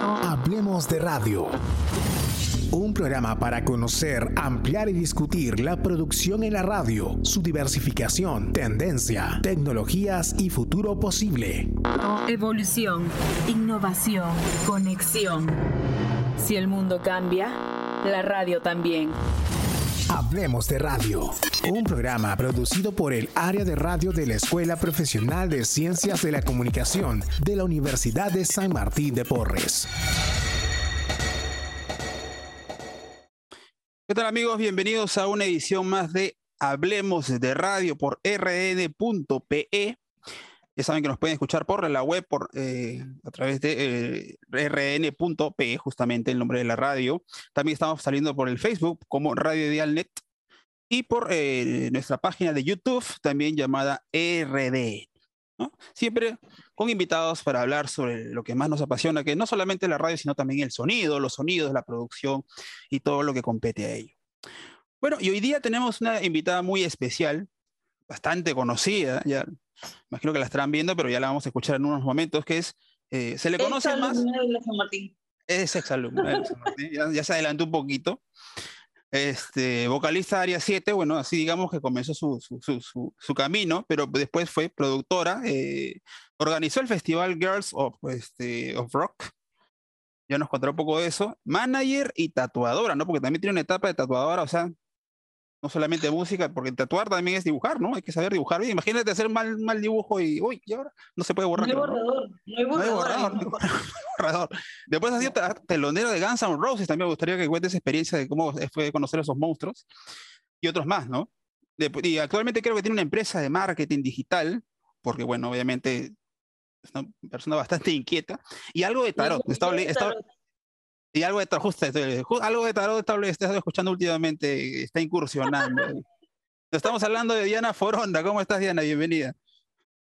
Hablemos de radio. Un programa para conocer, ampliar y discutir la producción en la radio, su diversificación, tendencia, tecnologías y futuro posible. Evolución, innovación, conexión. Si el mundo cambia, la radio también. Hablemos de Radio, un programa producido por el área de radio de la Escuela Profesional de Ciencias de la Comunicación de la Universidad de San Martín de Porres. ¿Qué tal amigos? Bienvenidos a una edición más de Hablemos de Radio por rn.pe. Ya saben que nos pueden escuchar por la web, por, eh, a través de eh, rn.pe, justamente el nombre de la radio. También estamos saliendo por el Facebook como Radio Dialnet y por eh, nuestra página de YouTube, también llamada RD. Siempre con invitados para hablar sobre lo que más nos apasiona, que no solamente la radio, sino también el sonido, los sonidos, la producción y todo lo que compete a ello. Bueno, y hoy día tenemos una invitada muy especial, bastante conocida, ya imagino que la estarán viendo, pero ya la vamos a escuchar en unos momentos, que es, eh, se le conoce más... De San Martín. Es exalumna de San Martín, ya, ya, se adelantó un poquito. Este, vocalista Área 7, bueno, así digamos que comenzó su, su, su, su camino, pero después fue productora, eh, organizó el festival Girls of, este, of Rock, ya nos contará un poco de eso, manager y tatuadora, ¿no? Porque también tiene una etapa de tatuadora, o sea, no solamente música, porque tatuar también es dibujar, ¿no? Hay que saber dibujar bien. Imagínate hacer mal, mal dibujo y, uy, y ahora no se puede borrar. No hay borrador, no hay borrador. No hay borrador, Después ha sido telonero de Guns N' Roses, también me gustaría que cuentes experiencia de cómo fue conocer a esos monstruos y otros más, ¿no? y actualmente creo que tiene una empresa de marketing digital, porque bueno, obviamente es una persona bastante inquieta, y algo de tarot. Y algo de tarot, justo, algo de tarot estado escuchando últimamente, está incursionando. Estamos hablando de Diana Foronda. ¿Cómo estás, Diana? Bienvenida.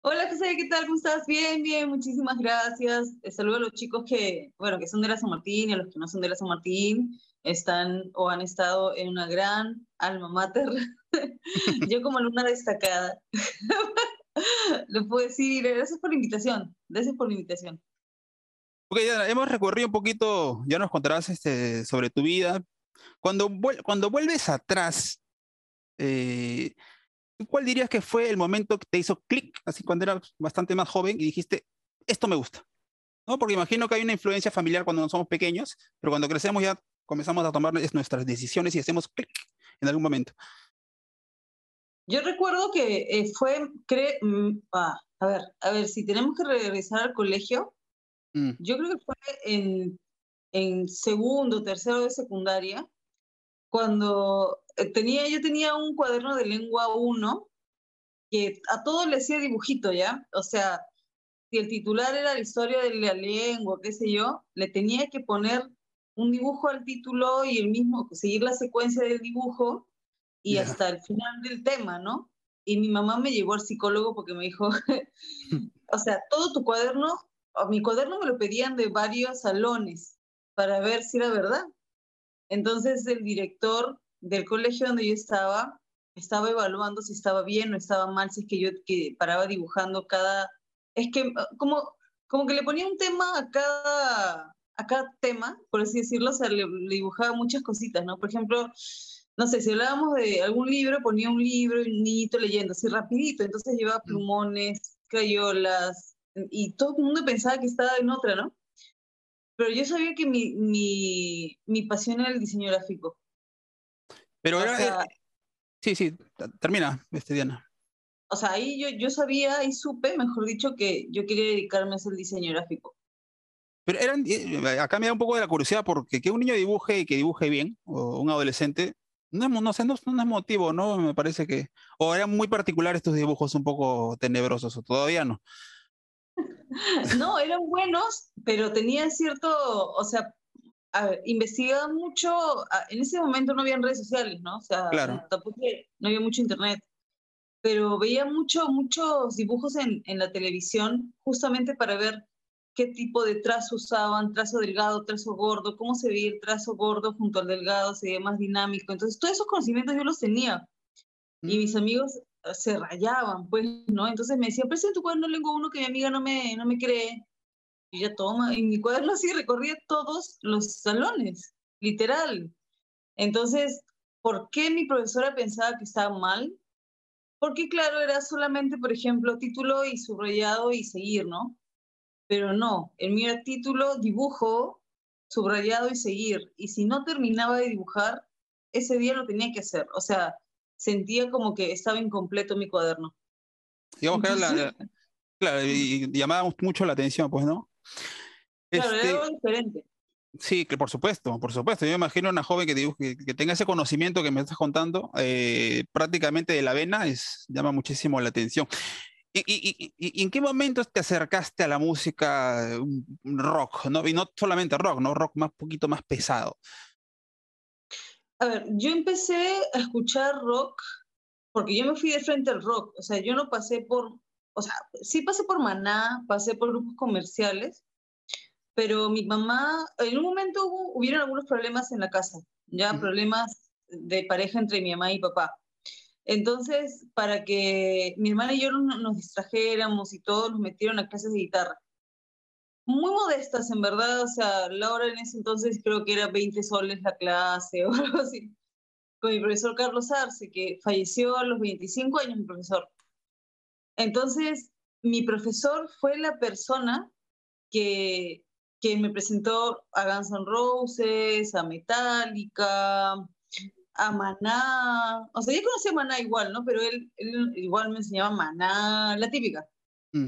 Hola, José, ¿qué tal? ¿Cómo estás? Bien, bien, muchísimas gracias. Saludo a los chicos que, bueno, que son de la San Martín y a los que no son de la San Martín, están o han estado en una gran alma mater. Yo como alumna destacada. Lo puedo decir, gracias por la invitación, gracias por la invitación. Ok, ya hemos recorrido un poquito, ya nos contarás este, sobre tu vida. Cuando, cuando vuelves atrás, eh, ¿cuál dirías que fue el momento que te hizo clic, así cuando eras bastante más joven y dijiste, esto me gusta? ¿No? Porque imagino que hay una influencia familiar cuando no somos pequeños, pero cuando crecemos ya comenzamos a tomar nuestras decisiones y hacemos clic en algún momento. Yo recuerdo que eh, fue, cre mm, ah, a ver, a ver, si tenemos que regresar al colegio, Mm. Yo creo que fue en, en segundo, tercero de secundaria, cuando eh, tenía, yo tenía un cuaderno de lengua 1 que a todo le hacía dibujito, ¿ya? O sea, si el titular era la historia de la lengua, qué sé yo, le tenía que poner un dibujo al título y el mismo, seguir la secuencia del dibujo y hasta el final del tema, ¿no? Y mi mamá me llevó al psicólogo porque me dijo, o sea, todo tu cuaderno mi cuaderno me lo pedían de varios salones para ver si era verdad. Entonces el director del colegio donde yo estaba estaba evaluando si estaba bien o estaba mal, si es que yo que paraba dibujando cada... Es que como, como que le ponía un tema a cada, a cada tema, por así decirlo, o le, dibujaba muchas cositas, ¿no? Por ejemplo, no sé, si hablábamos de algún libro, ponía un libro y un niñito leyendo, así rapidito, entonces llevaba plumones, crayolas, y todo el mundo pensaba que estaba en otra, ¿no? Pero yo sabía que mi, mi, mi pasión era el diseño gráfico. Pero era... sí, sí, termina, este, Diana. O sea, ahí yo, yo sabía y supe, mejor dicho, que yo quería dedicarme a hacer diseño gráfico. Pero eran, eh, acá me da un poco de la curiosidad porque que un niño dibuje y que dibuje bien, o un adolescente, no, no sé, no, no, es motivo, ¿no? Me parece que, o eran muy particulares estos dibujos un poco tenebrosos, o todavía no. No, eran buenos, pero tenían cierto, o sea, investigaba mucho, en ese momento no había redes sociales, ¿no? O sea, tampoco no había mucho internet, pero veía mucho, muchos dibujos en, en la televisión justamente para ver qué tipo de trazo usaban, trazo delgado, trazo gordo, cómo se veía el trazo gordo junto al delgado, se veía más dinámico. Entonces, todos esos conocimientos yo los tenía. Y mis mm. amigos se rayaban, pues, ¿no? Entonces me decía, presenta tu cuaderno lengua uno que mi amiga no me, no me cree. Y ya toma, y mi cuaderno así recorría todos los salones, literal. Entonces, ¿por qué mi profesora pensaba que estaba mal? Porque claro, era solamente, por ejemplo, título y subrayado y seguir, ¿no? Pero no, el mío era título, dibujo, subrayado y seguir. Y si no terminaba de dibujar, ese día lo tenía que hacer. O sea, sentía como que estaba incompleto mi cuaderno. Digamos que era la, claro, y llamaba mucho la atención, pues, ¿no? Claro, era este algo diferente. Sí, que por supuesto, por supuesto. Yo me imagino una joven que, que, tenga ese conocimiento que me estás contando, eh, prácticamente de la vena, es, llama muchísimo la atención. ¿Y, y, en qué momento te acercaste a la música rock? ¿no? Y no solamente rock, ¿no? Rock más poquito más pesado. A ver, yo empecé a escuchar rock porque yo me fui de frente al rock. O sea, yo no pasé por, o sea, sí pasé por Maná, pasé por grupos comerciales, pero mi mamá, en un momento hubo, hubieron algunos problemas en la casa, ya problemas de pareja entre mi mamá y papá. Entonces, para que mi hermana y yo nos distrajéramos y todos nos metieron a clases de guitarra. Muy modestas, en verdad, o sea, la hora en ese entonces creo que era 20 soles la clase o algo así. Con mi profesor Carlos Arce, que falleció a los 25 años, mi profesor. Entonces, mi profesor fue la persona que que me presentó a Guns N' Roses, a Metallica, a Maná. O sea, yo conocía a Maná igual, ¿no? Pero él, igual me enseñaba Maná, la típica. Mm.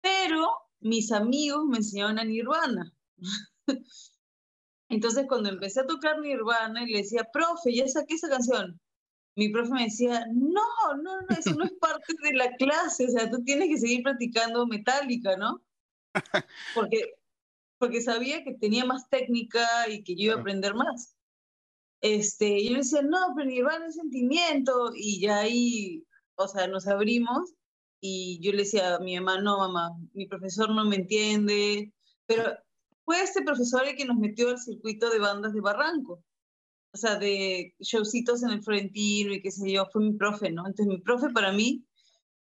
Pero mis amigos me enseñaban a Nirvana. Entonces, cuando empecé a tocar Nirvana y le decía, profe, ya saqué esa canción, mi profe me decía, no, no, no, eso no es parte de la clase, o sea, tú tienes que seguir practicando Metallica, ¿no? Porque porque sabía que tenía más técnica y que yo iba a aprender más. Este, y yo le decía, no, pero Nirvana es sentimiento, y ya ahí, o sea, nos abrimos, y yo le decía a mi mamá, no, mamá, mi profesor no me entiende, pero fue este profesor el que nos metió al circuito de bandas de Barranco, o sea, de showcitos en el Florentino y qué sé yo, fue mi profe, ¿no? Entonces mi profe para mí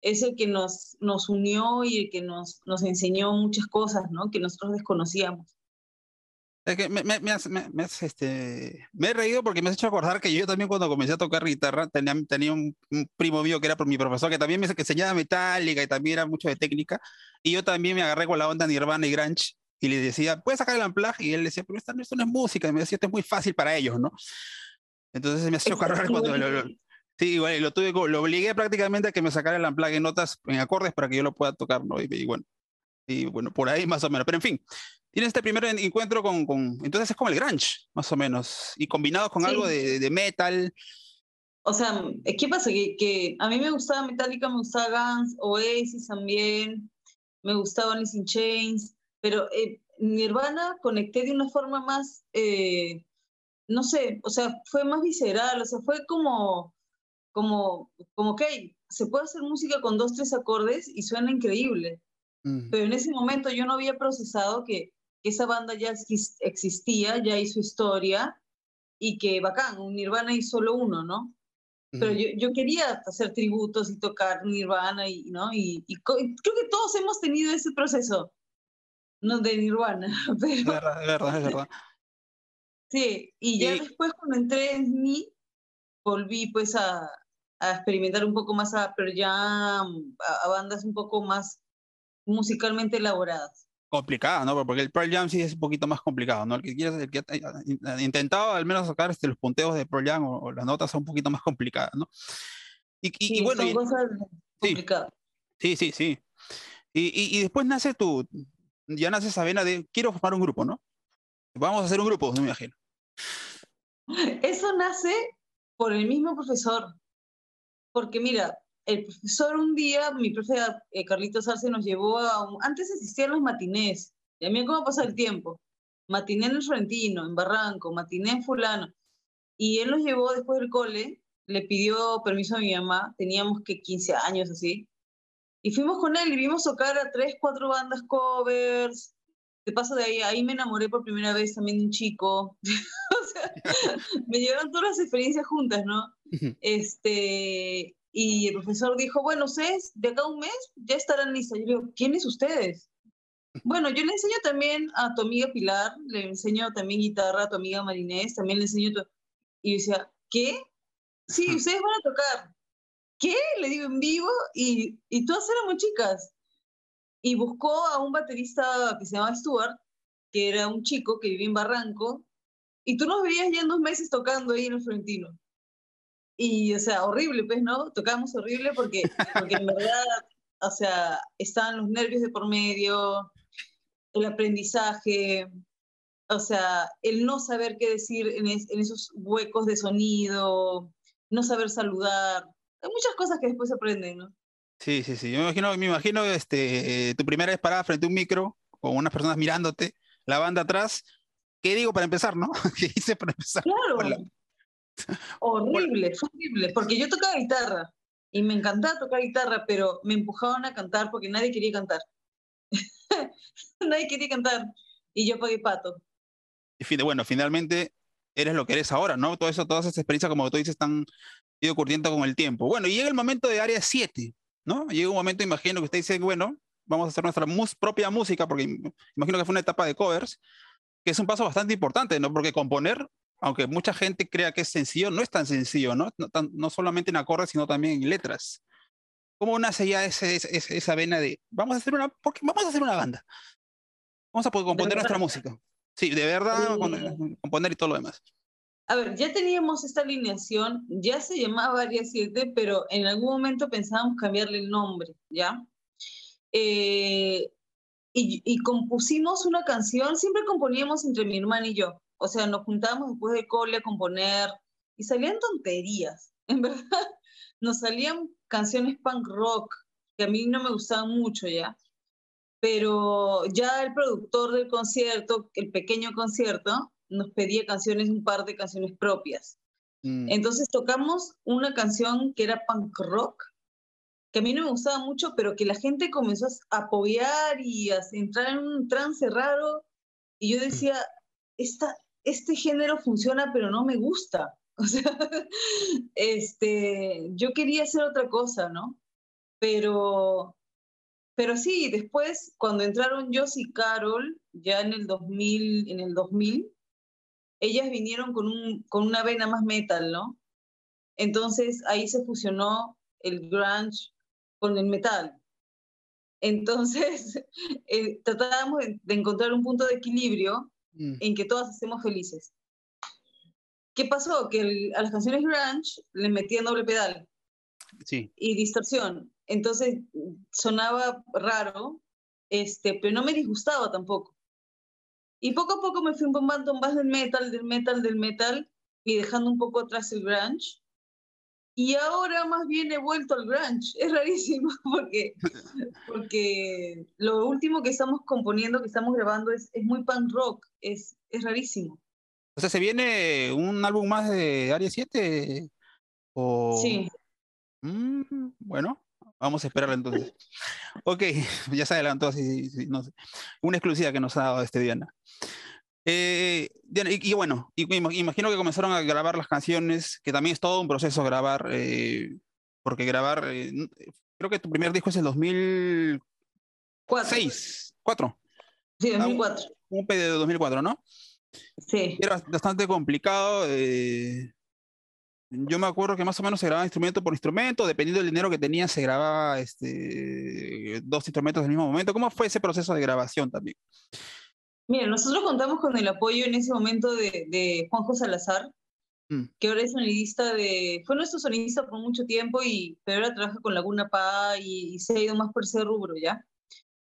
es el que nos, nos unió y el que nos, nos enseñó muchas cosas, ¿no? Que nosotros desconocíamos. Es que me, me, me, has, me, este, me he reído porque me has hecho acordar que yo también cuando comencé a tocar guitarra tenía, tenía un, primo mío que era por mi profesor que también me enseñaba metálica y también era mucho de técnica y yo también me agarré con la onda Nirvana y Grunge y le decía, ¿puedes sacar el amplaje? Y él decía, pero esto, esto no es música. Y me decía, esto es muy fácil para ellos, ¿no? Entonces me hacía acordar cuando lo, Sí, igual, lo tuve, lo obligué prácticamente a que me sacara el amplague en notas, en acordes para que yo lo pueda tocar, ¿no? Y, bueno, y bueno, por ahí más o menos. Pero en fin, tiene este primer encuentro con, con, entonces es como el grunge, más o menos, y combinado con algo de, de, metal. O sea, ¿qué pasa? Que, que, a mí me gustaba Metallica, me gustaba Guns, Oasis también, me gustaba Alice in Chains, pero eh, Nirvana conecté de una forma más, eh, no sé, o sea, fue más visceral, o sea, fue como como, como que se puede hacer música con dos, tres acordes y suena increíble. Pero en ese momento yo no había procesado que, esa banda ya existía, ya hizo historia y que bacán, un Nirvana y solo uno, ¿no? Pero yo, yo, quería hacer tributos y tocar Nirvana y, ¿no? Y, creo que todos hemos tenido ese proceso, no de Nirvana, pero... Es verdad, es verdad, es verdad. Sí, y ya después cuando entré en mí, volví pues a, a experimentar un poco más a Pearl Jam, a, bandas un poco más musicalmente elaboradas. Complicada, ¿no? Porque el Pearl Jam sí es un poquito más complicado, ¿no? El que quieras, el que ha intentado al menos sacar este, los punteos de Pearl Jam o, las notas son un poquito más complicadas, ¿no? Y, y, bueno, son cosas complicadas. Sí, sí, sí. Y, y, después nace tu, ya nace esa vena de quiero formar un grupo, ¿no? Vamos a hacer un grupo, no me imagino. Eso nace por el mismo profesor. Porque mira, el profesor un día, mi profe eh, Carlitos Arce nos llevó a... antes existían los matinés, y a mí cómo pasa el tiempo. Matiné en el Florentino, en Barranco, matiné en fulano. Y él nos llevó después del cole, le pidió permiso a mi mamá, teníamos que 15 años así. Y fuimos con él y vimos tocar a tres, cuatro bandas covers. De paso de ahí, ahí me enamoré por primera vez también de un chico. o sea, me llevaron todas las experiencias juntas, ¿no? este, y el profesor dijo, bueno, ustedes de acá a un mes ya estarán listos. Yo le digo, ¿quiénes ustedes? Bueno, yo le enseño también a tu amiga Pilar, le enseño también guitarra a tu amiga Marinés, también le enseño. Y decía, ¿qué? Sí, ustedes van a tocar. ¿Qué? Le digo en vivo y, y todas éramos chicas. Y buscó a un baterista que se llamaba Stuart, que era un chico que vivía en Barranco, y tú nos veías ya en dos meses tocando ahí en el Florentino. Y, o sea, horrible, pues, ¿no? Tocábamos horrible porque, porque en verdad, o sea, estaban los nervios de por medio, el aprendizaje, o sea, el no saber qué decir en, en esos huecos de sonido, no saber saludar. Hay muchas cosas que después aprenden, ¿no? Sí, sí, sí. Yo me imagino, me imagino este, tu primera vez parada frente a un micro, con unas personas mirándote, la banda atrás. ¿Qué digo para empezar, no? ¿Qué hice para empezar? Claro. Horrible, horrible, porque yo tocaba guitarra y me encantaba tocar guitarra, pero me empujaban a cantar porque nadie quería cantar. nadie quería cantar y yo pagué pato. Y bueno, finalmente eres lo que eres ahora, ¿no? Todo eso, todas esas experiencias, como tú dices, están ido curtiendo con el tiempo. Bueno, y llega el momento de Área 7, ¿no? Llega un momento, imagino que usted dice, bueno, vamos a hacer nuestra propia música, porque imagino que fue una etapa de covers, que es un paso bastante importante, ¿no? Porque componer aunque mucha gente crea que es sencillo, no es tan sencillo, ¿no? No, solamente en acordes, sino también en letras. ¿Cómo nace ya ese, esa vena de, vamos a hacer una, porque vamos a hacer una banda? Vamos a poder componer nuestra música. Sí, de verdad, componer y todo lo demás. A ver, ya teníamos esta alineación, ya se llamaba Área 7, pero en algún momento pensábamos cambiarle el nombre, ¿ya? Eh, y, y, compusimos una canción, siempre componíamos entre mi hermana y yo. O sea, nos juntábamos después de cole a componer y salían tonterías, en verdad. Nos salían canciones punk rock que a mí no me gustaban mucho ya. Pero ya el productor del concierto, el pequeño concierto, nos pedía canciones, un par de canciones propias. Mm. Entonces tocamos una canción que era punk rock, que a mí no me gustaba mucho, pero que la gente comenzó a apoyar y a entrar en un trance raro. Y yo decía, esta, este género funciona, pero no me gusta. O sea, este, yo quería hacer otra cosa, ¿no? Pero, pero sí, después, cuando entraron Joss y Carol, ya en el 2000, en el 2000 ellas vinieron con, un, con una vena más metal, ¿no? Entonces ahí se fusionó el grunge con el metal. Entonces eh, tratábamos de, encontrar un punto de equilibrio Mm. en que todas estemos felices. ¿Qué pasó? Que a las canciones grunge le metían doble pedal sí. y distorsión. Entonces sonaba raro, este, pero no me disgustaba tampoco. Y poco a poco me fui bombando más del metal, del metal, del metal, y dejando un poco atrás el grunge. Y ahora más bien he vuelto al grunge. Es rarísimo porque, porque lo último que estamos componiendo, que estamos grabando es, es muy punk rock. Es, es rarísimo. O sea, ¿se viene un álbum más de Área 7? O... Sí. Mm, bueno, vamos a esperarlo entonces. ok, ya se adelantó, así, no sé. Una exclusiva que nos ha dado este Diana. Eh, y, bueno, imagino que comenzaron a grabar las canciones, que también es todo un proceso grabar, eh, porque grabar, eh, creo que tu primer disco es el 2006, ¿4? Sí, 2004. Un, un de 2004, ¿no? Sí. Era bastante complicado. yo me acuerdo que más o menos se grababa instrumento por instrumento, dependiendo del dinero que tenía, se grababa este, dos instrumentos al mismo momento. ¿Cómo fue ese proceso de grabación también? Mira, nosotros contamos con el apoyo en ese momento de, de Juanjo Salazar, mm. que ahora es sonidista de, fue nuestro sonidista por mucho tiempo, y, pero ahora trabaja con Laguna Pa y, se ha ido más por ese rubro, ¿ya?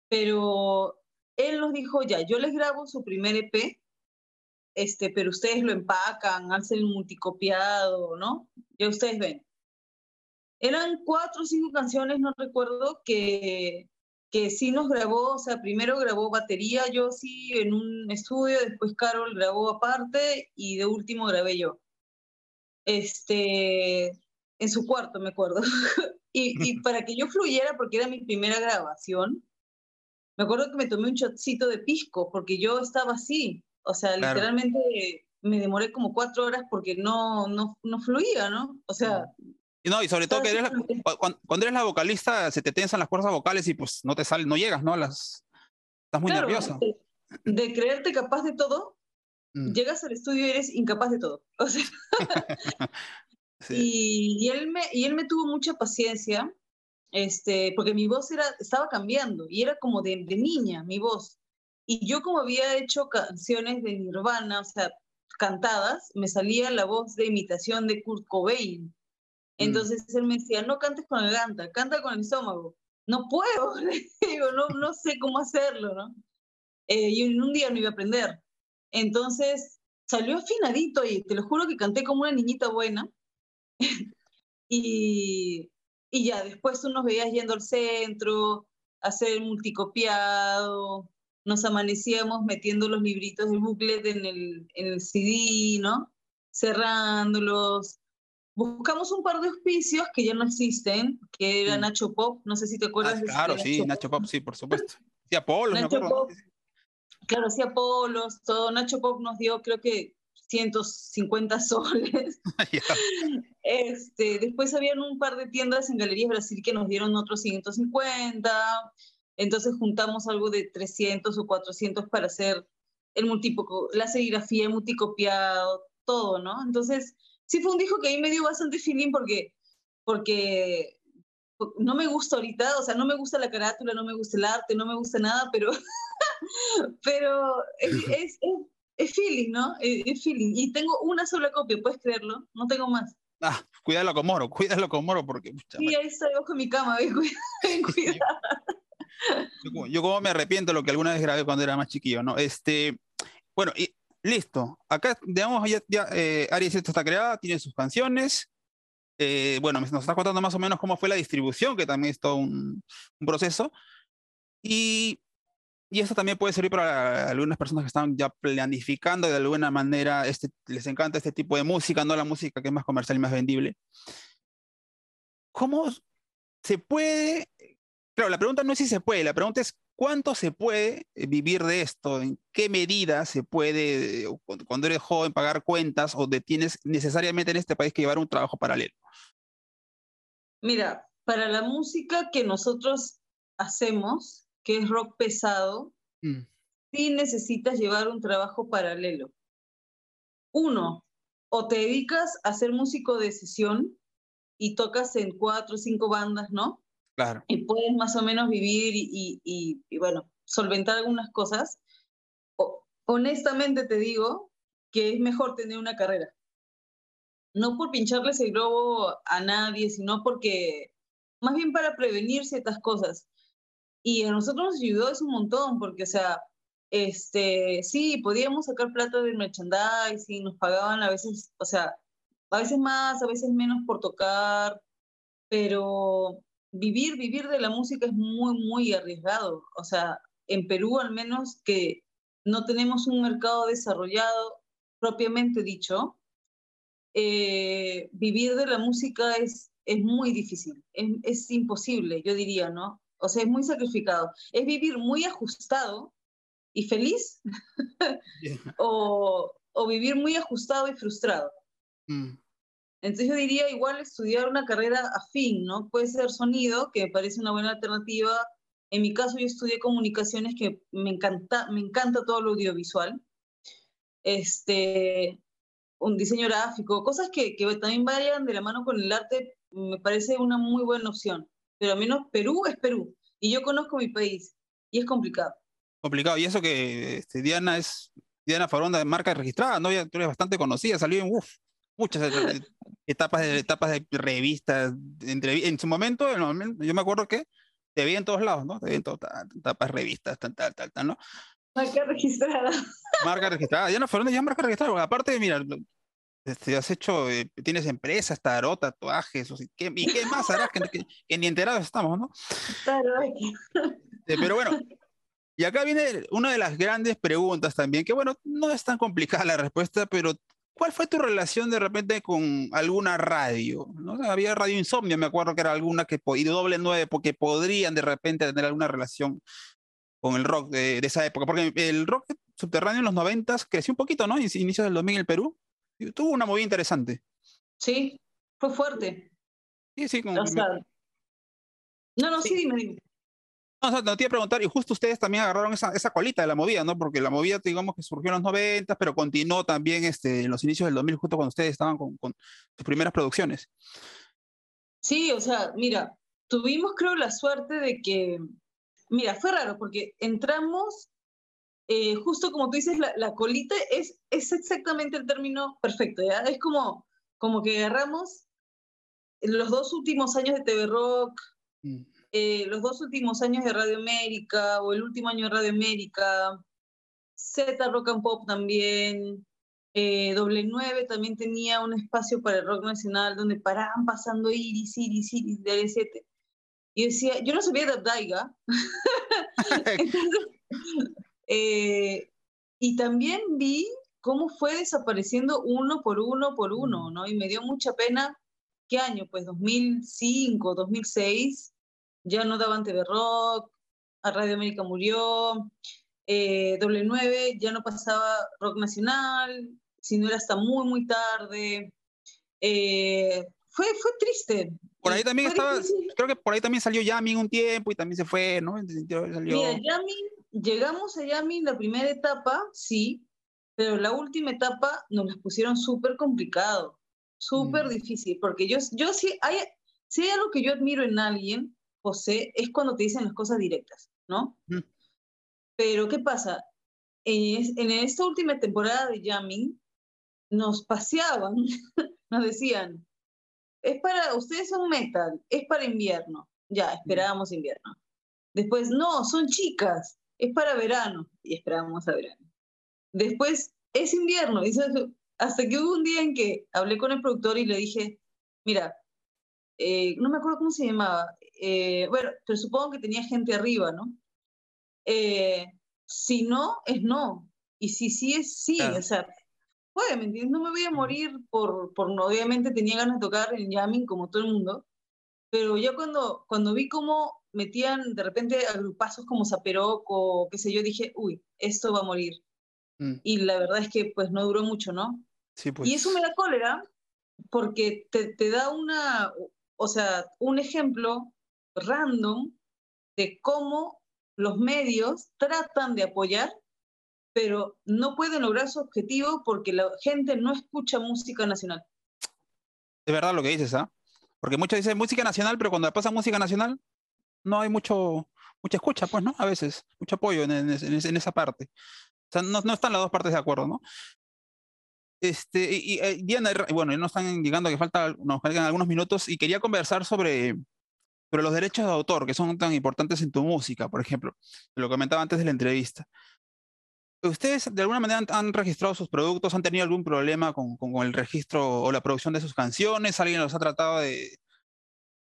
Pero él nos dijo, ya, yo les grabo su primer EP, este, pero ustedes lo empacan, hacen el multicopiado, ¿no? Ya ustedes ven. Eran cuatro o cinco canciones, no recuerdo, que que sí nos grabó, o sea, primero grabó batería yo sí en un estudio, después Carol grabó aparte y de último grabé yo. Este, en su cuarto, me acuerdo. y, y, para que yo fluyera, porque era mi primera grabación, me acuerdo que me tomé un shotcito de pisco, porque yo estaba así, o sea, literalmente me demoré como cuatro horas porque no, no, no fluía, ¿no? O sea, y no, y sobre todo que eres cuando, eres la vocalista se te tensan las fuerzas vocales y pues no te salen, no llegas, ¿no? Las, Estás muy nerviosa. De, creerte capaz de todo, mm. llegas al estudio y eres incapaz de todo. O sea, y, él me, y él me tuvo mucha paciencia, este, porque mi voz era, estaba cambiando y era como de, de niña mi voz. Y yo como había hecho canciones de Nirvana, o sea, cantadas, me salía la voz de imitación de Kurt Cobain. Mm. Entonces él me decía, no cantes con la garganta, canta con el estómago. No puedo, digo, no, no sé cómo hacerlo, ¿no? Eh, y un día no iba a aprender. Entonces salió afinadito y te lo juro que canté como una niñita buena. y, y ya, después tú nos veías yendo al centro, hacer multicopiado, nos amanecíamos metiendo los libritos del booklet en el, en el CD, ¿no? Cerrándolos. Buscamos un par de auspicios que ya no existen, que era. Nacho Pop, no sé si te acuerdas. Ah, claro, sí, Nacho Pop. sí, por supuesto. Sí, Apolo, Nacho Pop, claro, sí, Apolos, todo. Nacho Pop nos dio, creo que 150 soles. este, después habían un par de tiendas en Galerías Brasil que nos dieron otros 150. Entonces juntamos algo de 300 o 400 para hacer el multipo, la serigrafía, el multicopiado, todo, ¿no? Entonces, sí fue un disco que a mí me dio bastante feeling porque, porque no me gusta ahorita, o sea, no me gusta la carátula, no me gusta el arte, no me gusta nada, pero, pero es, es, feeling, ¿no? Es, feeling. Y tengo una sola copia, ¿puedes creerlo? No tengo más. Ah, cuídalo con Moro, cuídalo con Moro porque... sí, ahí debajo de mi cama, cuidado. Yo, como me arrepiento de lo que alguna vez grabé cuando era más chiquillo, ¿no? Este, bueno, y listo. Acá, digamos, ya, ya eh, Aries esto está creada, tiene sus canciones. Eh, bueno, nos está contando más o menos cómo fue la distribución, que también es todo un, proceso. Y, y eso también puede servir para algunas personas que están ya planificando de alguna manera, este, les encanta este tipo de música, no la música que es más comercial y más vendible. ¿Cómo se puede Claro, la pregunta no es si se puede, la pregunta es cuánto se puede eh, vivir de esto, en qué medida se puede, eh, cuando eres joven, pagar cuentas o tienes necesariamente en este país que llevar un trabajo paralelo. Mira, para la música que nosotros hacemos, que es rock pesado, mm. sí necesitas llevar un trabajo paralelo. Uno, o te dedicas a ser músico de sesión y tocas en cuatro o cinco bandas, ¿no? Y puedes más o menos vivir y, y, bueno, solventar algunas cosas. honestamente te digo que es mejor tener una carrera. No por pincharles el globo a nadie, sino porque, más bien para prevenir ciertas cosas. Y a nosotros nos ayudó eso un montón, porque, o sea, este, sí, podíamos sacar plata del merchandising, nos pagaban a veces, o sea, a veces más, a veces menos por tocar, pero vivir, vivir de la música es muy, muy arriesgado. O sea, en Perú al menos que no tenemos un mercado desarrollado propiamente dicho, eh, vivir de la música es, es muy difícil, es, imposible, yo diría, ¿no? O sea, es muy sacrificado. Es vivir muy ajustado y feliz o, o, vivir muy ajustado y frustrado. Mm. Entonces yo diría igual estudiar una carrera afín, ¿no? Puede ser sonido, que me parece una buena alternativa. En mi caso yo estudié comunicaciones, que me encanta, me encanta todo lo audiovisual. Este, un diseño gráfico, cosas que, que también vayan de la mano con el arte, me parece una muy buena opción. Pero al menos Perú es Perú. Y yo conozco mi país. Y es complicado. Complicado. Y eso que este, Diana es Diana Faronda de marca registrada, ¿no? Ya tú eres bastante conocida, salió en uf, muchas eh, etapas de, etapas de revistas, en su momento, yo me acuerdo que te vi en todos lados, ¿no? Te vi en todas etapas, revistas, tal, tal, tal, tal, ¿no? Marca registrada. Marca registrada, ya no fueron ya marca registrada, aparte, mira, este, has hecho, eh, tienes empresas, tarot, tatuajes, ¿y qué, y qué más harás que, que, ni enterados estamos, ¿no? pero bueno, y acá viene una de las grandes preguntas también, que bueno, no es tan complicada la respuesta, pero ¿Cuál fue tu relación de repente con alguna radio? ¿no? Había Radio Insomnio, me acuerdo que era alguna que, y Doble Nueve, porque podrían de repente tener alguna relación con el rock de, esa época, porque el rock subterráneo en los noventas creció un poquito, ¿no? Inicios del 2000 en el Perú. Tuvo una movida interesante. Sí, fue fuerte. Sí, sí. Como... no, no, sí, dime, dime. No, no, te iba a preguntar, y justo ustedes también agarraron esa, esa colita de la movida, ¿no? Porque la movida, digamos que surgió en los 90, pero continuó también este, en los inicios del 2000, justo cuando ustedes estaban con, con sus primeras producciones. Sí, o sea, mira, tuvimos creo la suerte de que, mira, fue raro porque entramos, eh, justo como tú dices, la, la, colita es, es exactamente el término perfecto, ¿ya? Es como, como que agarramos los dos últimos años de TV Rock, mm. Eh, los dos últimos años de Radio América, o el último año de Radio América, Z Rock and Pop también, eh, Doble 9 también tenía un espacio para el rock nacional donde paraban pasando Iris, Iris, Iris, de 7 Y decía, yo no sabía de Abdaiga. Eh, y también vi cómo fue desapareciendo uno por uno por uno, ¿no? Y me dio mucha pena. ¿Qué año? Pues 2005, 2006. Ya no daban TV Rock, a Radio América murió, eh, Doble 9 ya no pasaba rock nacional, si no era hasta muy, muy tarde. Eh, fue, fue triste. Por ahí también estaba, creo que por ahí también salió Yamin un tiempo y también se fue, ¿no? Salió... Mira, Yamin, llegamos a Yamin la primera etapa, sí, pero la última etapa nos las pusieron súper complicado, súper mm. difícil, porque yo, yo sí, hay, si hay algo que yo admiro en alguien, José, es cuando te dicen las cosas directas, ¿no? Pero ¿qué pasa? En, en, esta última temporada de Yamin, nos paseaban, nos decían, es para, ustedes son metal, es para invierno. Ya, esperábamos invierno. Después, no, son chicas, es para verano. Y esperábamos a verano. Después, es invierno. hasta que hubo un día en que hablé con el productor y le dije, mira, eh, no me acuerdo cómo se llamaba, eh, bueno, pero supongo que tenía gente arriba, ¿no? Eh, si no, es no. Y si sí es sí. O sea, puede, ¿me entiendes? No me voy a morir por, por obviamente tenía ganas de tocar en jamming como todo el mundo, pero ya cuando, cuando vi cómo metían de repente agrupazos como Zaperoc o qué sé yo, dije, uy, esto va a morir. Mm. Y la verdad es que pues no duró mucho, ¿no? Sí, pues. Y eso me da cólera porque te, te da una, o sea, un ejemplo random de cómo los medios tratan de apoyar pero no pueden lograr su objetivo porque la gente no escucha música nacional. Es verdad lo que dices, ¿ah? Porque muchos dicen música nacional, pero cuando pasa música nacional, no hay mucho, mucha escucha, pues, ¿no? A veces, mucho apoyo en, esa parte. O sea, no, están las dos partes de acuerdo, ¿no? Este, y, eh, Diana, bueno, no están llegando, que falta, nos faltan algunos minutos, y quería conversar sobre, sobre los derechos de autor, que son tan importantes en tu música, por ejemplo. Lo comentaba antes de la entrevista. ¿Ustedes de alguna manera han, registrado sus productos? ¿Han tenido algún problema con, el registro o la producción de sus canciones? ¿Alguien los ha tratado de,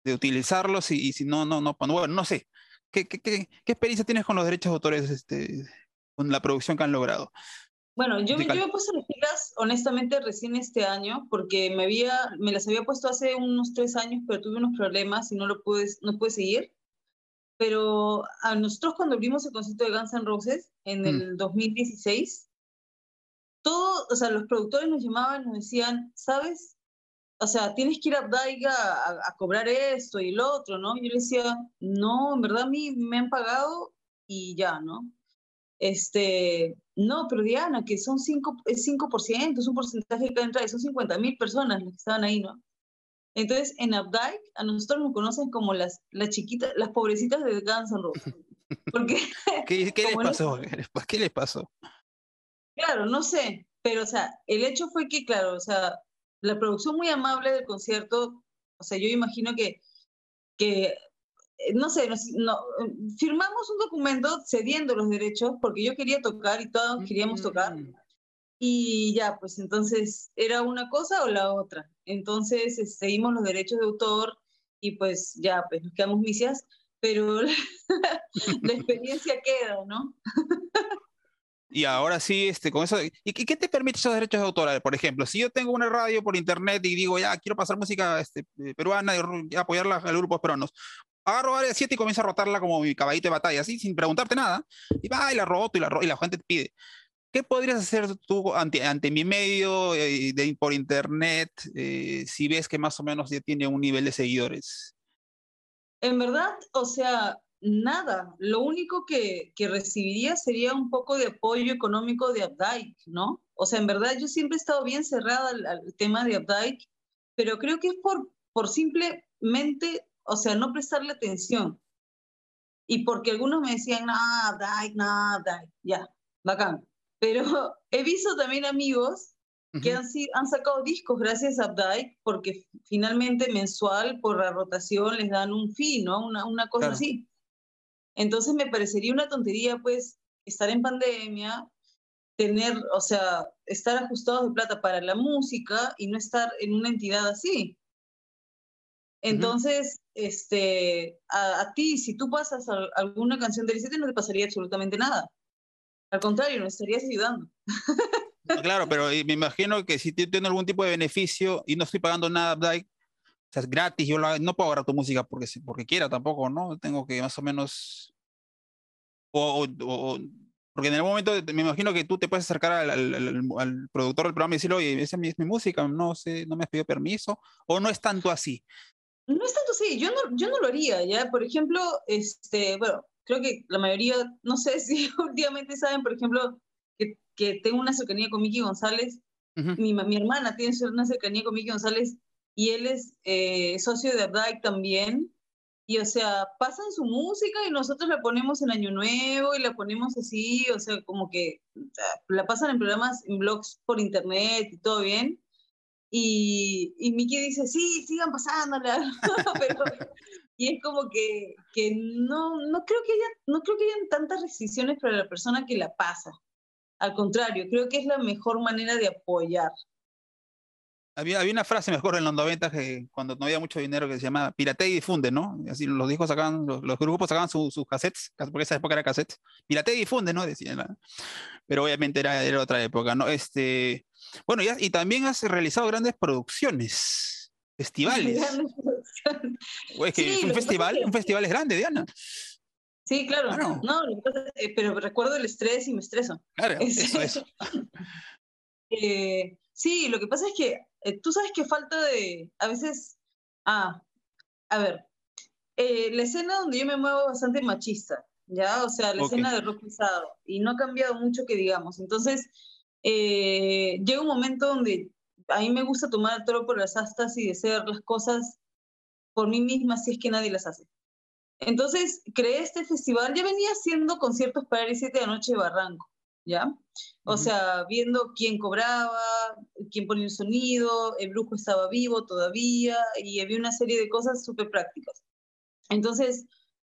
utilizarlos? Y, si no, no, no, bueno, no sé. ¿Qué, experiencia tienes con los derechos de autores, este, con la producción que han logrado? Bueno, yo, yo me puesto las pilas, honestamente, recién este año, porque me, había, me las había puesto hace unos tres años, pero tuve unos problemas y no lo pude, no pude seguir pero a nosotros cuando abrimos el concierto de Guns N' Roses en mm. el 2016, todo, o sea, los productores nos llamaban, nos decían, ¿sabes? O sea, tienes que ir a Daiga a, cobrar esto y lo otro, ¿no? Y yo le decía, no, en verdad a mí me han pagado y ya, ¿no? Este, no, pero Diana, que son 5%, es 5%, es un porcentaje que entrada, son 50 mil personas las que estaban ahí, ¿no? Entonces, en Updike, a nosotros nos conocen como las, las chiquitas, las pobrecitas de Guns N' Roses. Porque, ¿Qué, qué les pasó? ¿Qué les pasó? Claro, no sé, pero o sea, el hecho fue que, claro, o sea, la producción muy amable del concierto, o sea, yo imagino que, que no sé, no, firmamos un documento cediendo los derechos porque yo quería tocar y todos queríamos tocar. Mm. Y ya, pues entonces era una cosa o la otra. Entonces seguimos los derechos de autor y pues ya, pues nos quedamos misias, pero la, experiencia queda, ¿no? Y ahora sí, este, con eso, ¿y qué te permite esos derechos de autor? Por ejemplo, si yo tengo una radio por internet y digo, ya, quiero pasar música este, eh, peruana y apoyarla a los grupos peruanos, agarro área 7 y comienzo a rotarla como mi caballito de batalla, así, sin preguntarte nada, y va, y la roto, y la, y la gente te pide. ¿Qué podrías hacer tú ante, ante mi medio eh, de, por internet eh, si ves que más o menos ya tiene un nivel de seguidores? En verdad, o sea, nada. Lo único que, que, recibiría sería un poco de apoyo económico de Updike, ¿no? O sea, en verdad yo siempre he estado bien cerrada al, tema de Updike, pero creo que es por, por simplemente, o sea, no prestarle atención. Y porque algunos me decían, no, Updike, ya, bacán. Pero he visto también amigos que han, han, sacado discos gracias a Updike, porque finalmente mensual por la rotación les dan un fee, ¿no? Una, una cosa así. Entonces me parecería una tontería, pues, estar en pandemia, tener, o sea, estar ajustados de plata para la música y no estar en una entidad así. Entonces, este, a, ti, si tú pasas alguna canción del ICT, no te pasaría absolutamente nada. Al contrario, nos estarías ayudando. claro, pero me imagino que si tiene algún tipo de beneficio y no estoy pagando nada, o sea, es gratis, yo no puedo agarrar tu música porque, porque quiera tampoco, ¿no? Tengo que más o menos... O, porque en el momento me imagino que tú te puedes acercar al, al, productor del programa y decirle, oye, esa es mi, música, no sé, no me has pedido permiso, o no es tanto así. No es tanto así, yo no, yo no lo haría, ¿ya? Por ejemplo, este, bueno, creo que la mayoría, no sé si últimamente saben, por ejemplo, que, que tengo una cercanía con Miki González. mi, mi, hermana tiene una cercanía con Miki González y él es eh, socio de Updike también. Y o sea, pasan su música y nosotros la ponemos en Año Nuevo y la ponemos así, o sea, como que la pasan en programas, en blogs por internet y todo bien. Y, y Miki dice, sí, sigan pasándola. Y es como que, que no, no, creo que haya, no creo que hayan tantas restricciones para la persona que la pasa. Al contrario, creo que es la mejor manera de apoyar. Había, había una frase, mejor en los 90 que cuando no había mucho dinero que se llamaba piratea y difunde, ¿no? Así los discos sacaban, los, grupos sacaban sus cassettes, porque esa época era cassettes, piratea y difunde, ¿no? Decían, pero obviamente era, era otra época, ¿no? Este, bueno, y también has realizado grandes producciones, festivales. es que un festival, un festival es grande, Diana. Sí, claro. No, pero recuerdo el estrés y me estreso. Claro, eso, eso. Eh, sí, lo que pasa es que eh, tú sabes que falta de, a veces, ah, a ver, la escena donde yo me muevo es bastante machista, ¿ya? O sea, la escena de rock pesado, y no ha cambiado mucho que digamos. Entonces, llega un momento donde a mí me gusta tomar el toro por las astas y hacer las cosas por mí misma si es que nadie las hace. Entonces creé este festival, ya venía haciendo conciertos para el 7 de noche de Barranco, ¿ya? O sea, viendo quién cobraba, quién ponía el sonido, el brujo estaba vivo todavía y había una serie de cosas súper prácticas. Entonces,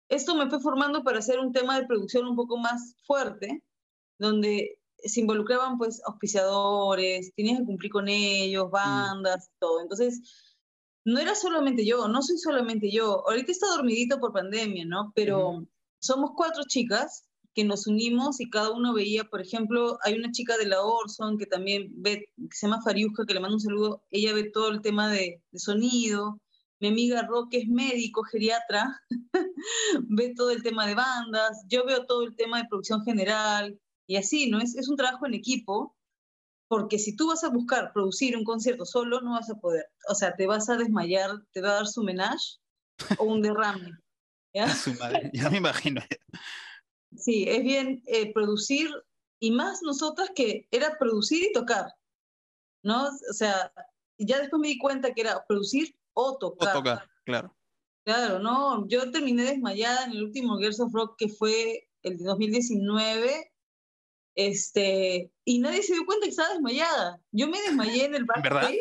esto me fue formando para hacer un tema de producción un poco más fuerte, donde se involucraban pues auspiciadores, tenías que cumplir con ellos, mm. bandas, todo. Entonces, no era solamente yo, no soy solamente yo. Ahorita está dormidito por pandemia, ¿no? Pero somos cuatro chicas que nos unimos y cada uno veía, por ejemplo, hay una chica de la Orson que también ve, que se llama Fariusca, que le mando un saludo, ella ve todo el tema de, sonido, mi amiga Roque es médico, geriatra, ve todo el tema de bandas, yo veo todo el tema de producción general y así, ¿no? Es, es un trabajo en equipo porque si tú vas a buscar producir un concierto solo, no vas a poder. O sea, te vas a desmayar, te va a dar su menage o un derrame. ¿ya? Su madre, ya me imagino. Sí, es bien eh, producir, y más nosotras que era producir y tocar, ¿no? O sea, ya después me di cuenta que era producir o tocar. O tocar, claro. Claro, no, yo terminé desmayada en el último Girls of Rock que fue el de 2019 este, y nadie se dio cuenta que estaba desmayada. Yo me desmayé en el backstage.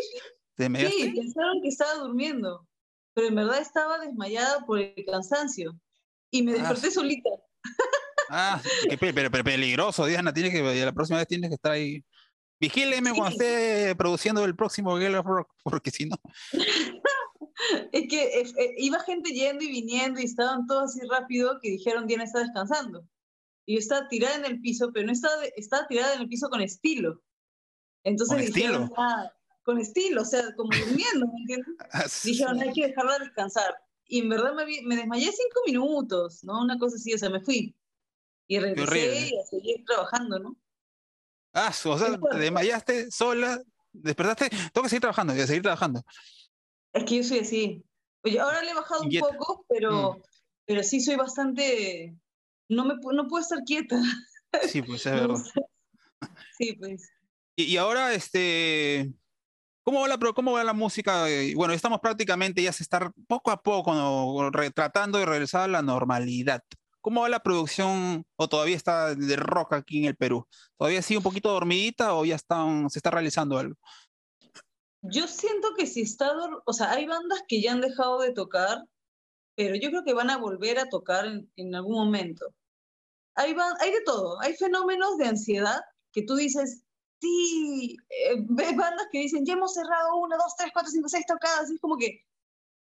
¿Verdad? Sí, pensaron que estaba durmiendo, pero en verdad estaba desmayada por el cansancio. Y me ah, desperté solita. Ah, pero, peligroso, Diana, tienes que, la próxima vez tienes que estar ahí. Vigíleme cuando esté produciendo el próximo Gale of Rock, porque si no. es que eh, eh, iba gente yendo y viniendo y estaban todos así rápido que dijeron Diana está descansando y yo estaba tirada en el piso, pero no estaba, estaba tirada en el piso con estilo. Entonces ¿Con dijeron, estilo? Ah, con estilo, o sea, como durmiendo, ¿me entiendes? Ah, dijeron, hay que dejarla descansar. Y en verdad me, me, desmayé cinco minutos, ¿no? Una cosa así, o sea, me fui. Y regresé y a seguir trabajando, ¿no? Ah, o sea, te desmayaste sola, despertaste, tengo que seguir trabajando, y a seguir trabajando. Es que yo soy así. Oye, ahora le he bajado un poco, pero, mm. pero sí soy bastante, no, me, no puedo estar quieta. Sí, pues es verdad. Sí, pues. Y, ahora, este, ¿cómo va, la, ¿cómo va la música? Bueno, estamos prácticamente ya se está poco a poco tratando de regresar a la normalidad. ¿Cómo va la producción o todavía está de rock aquí en el Perú? ¿Todavía sigue un poquito dormidita o ya están, se está realizando algo? Yo siento que si está, o sea, hay bandas que ya han dejado de tocar, pero yo creo que van a volver a tocar en, algún momento. Hay, hay de todo, hay fenómenos de ansiedad que tú dices, sí, eh, bandas que dicen, ya hemos cerrado una, dos, tres, cuatro, cinco, seis tocadas, y es como que,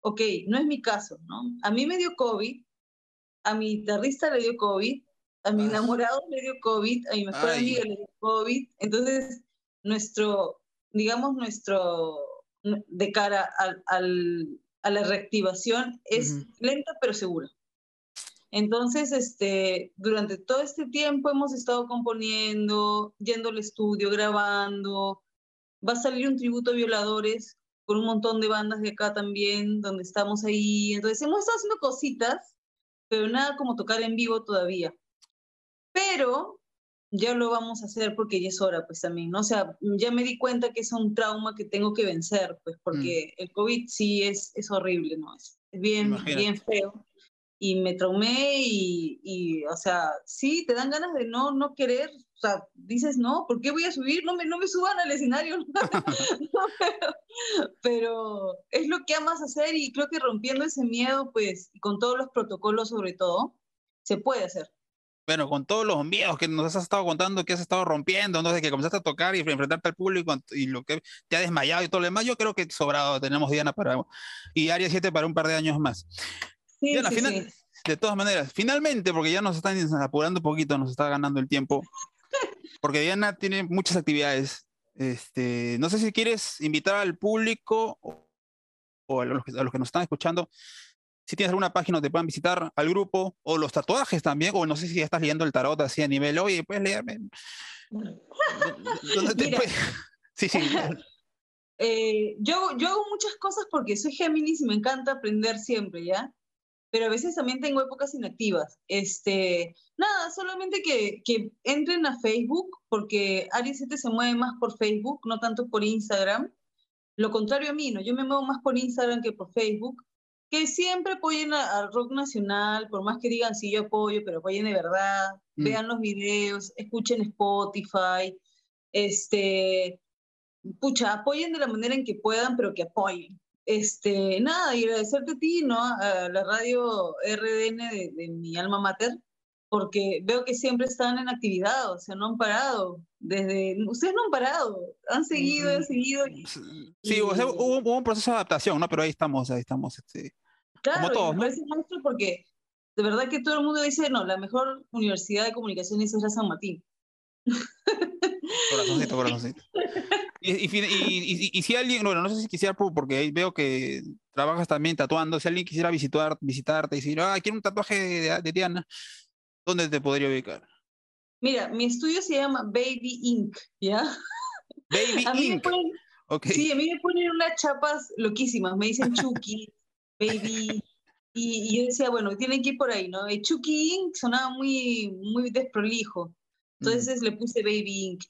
ok, no es mi caso, ¿no? A mí me dio COVID, a mi guitarrista le dio COVID, a mi enamorado le dio COVID, a mi mejor amiga le dio COVID, entonces nuestro, digamos, nuestro, de cara al, a la reactivación es lenta pero segura. Entonces, este, durante todo este tiempo hemos estado componiendo, yendo al estudio, grabando. Va a salir un tributo a violadores con un montón de bandas de acá también, donde estamos ahí. Entonces, hemos estado haciendo cositas, pero nada como tocar en vivo todavía. Pero ya lo vamos a hacer porque ya es hora, pues también, ¿no? O sea, ya me di cuenta que es un trauma que tengo que vencer, pues, mm. porque el COVID sí es, es horrible, ¿no? Es, bien, bien feo. Y me traumé y, y, o sea, sí, te dan ganas de no, no querer, o sea, dices, no, ¿por qué voy a subir? No me, no me suban al escenario. pero, pero que amas hacer y creo que rompiendo ese miedo, pues, con todos los protocolos sobre todo, se puede hacer bueno, con todos los miedos que nos has estado contando, que has estado rompiendo, ¿no? desde que comenzaste a tocar y enfrentarte al público y lo que te ha desmayado y todo lo demás, yo creo que sobrado tenemos Diana para y Área 7 para un par de años más. Sí, Diana, final, de todas maneras, finalmente, porque ya nos están apurando un poquito, nos está ganando el tiempo, porque Diana tiene muchas actividades. Este, no sé si quieres invitar al público o, a, los que, a los que nos están escuchando si tienes alguna página donde puedan visitar al grupo, o los tatuajes también, o no sé si ya estás leyendo el tarot así a nivel, oye, puedes leerme. ¿Dónde te Sí, sí. Eh, yo, yo hago muchas cosas porque soy Géminis y me encanta aprender siempre, ¿ya? Pero a veces también tengo épocas inactivas. Este, nada, solamente que, que entren a Facebook, porque Aries 7 se mueve más por Facebook, no tanto por Instagram. Lo contrario a mí, ¿no? Yo me muevo más por Instagram que por Facebook que siempre apoyen al rock nacional, por más que digan sí yo apoyo, pero apoyen de verdad, mm. vean los videos, escuchen Spotify, este, pucha, apoyen de la manera en que puedan, pero que apoyen. Este, nada, y agradecerte a ti, ¿no? A la radio RDN de, de mi alma mater, porque veo que siempre están en actividad, o sea, no han parado. Desde, ustedes no han parado, han seguido, han seguido. Sí, hubo, un proceso de adaptación, ¿no? Pero ahí estamos, ahí estamos. Este, claro, como todos, ¿no? porque de verdad que todo el mundo dice, no, la mejor universidad de comunicaciones es la San Martín. Corazoncito, corazoncito. Y, y, y, y, si alguien, bueno, no sé si quisiera, porque veo que trabajas también tatuando, si alguien quisiera visitar, visitarte y decir, ah, quiero un tatuaje de, de Diana, ¿dónde te podría ubicar? Mira, mi estudio se llama Baby Inc., ¿ya? Baby Inc. Sí, a mí me ponen unas chapas loquísimas, me dicen Chucky, Baby, y, yo decía, bueno, tienen que ir por ahí, ¿no? El Chucky Inc. sonaba muy, muy desprolijo, entonces mm. le puse Baby Inc.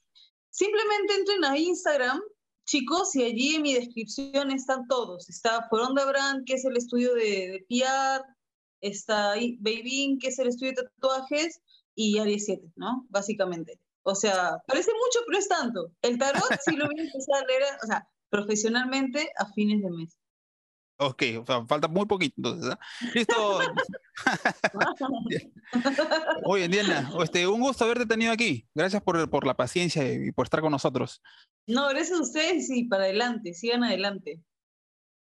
Simplemente entren a Instagram, chicos, y allí en mi descripción están todos. Está Foronda Brand, que es el estudio de, de PR, está Baby que es el estudio de tatuajes, y Aries 7, ¿no? Básicamente. O sea, parece mucho, pero es tanto. El tarot sí lo voy a empezar a leer, o sea, profesionalmente a fines de mes. Ok, o sea, falta muy poquito entonces. ¿eh? Listo. Oye, Diana, este, un gusto haberte tenido aquí. Gracias por, por la paciencia y por estar con nosotros. No, gracias a ustedes y para adelante, sigan adelante.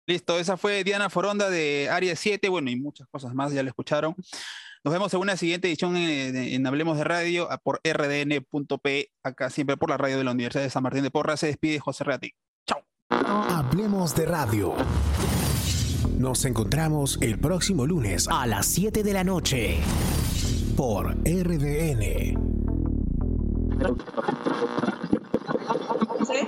Listo, esa fue Diana Foronda de Área 7, bueno, y muchas cosas más, ya la escucharon. Nos vemos en una siguiente edición en, Hablemos de Radio por rdn.p, acá siempre por la radio de la Universidad de San Martín de Porra. Se despide José Reati. Chao. Hablemos de Radio. Nos encontramos el próximo lunes a las 7 de la noche por RDN. ¿Sí?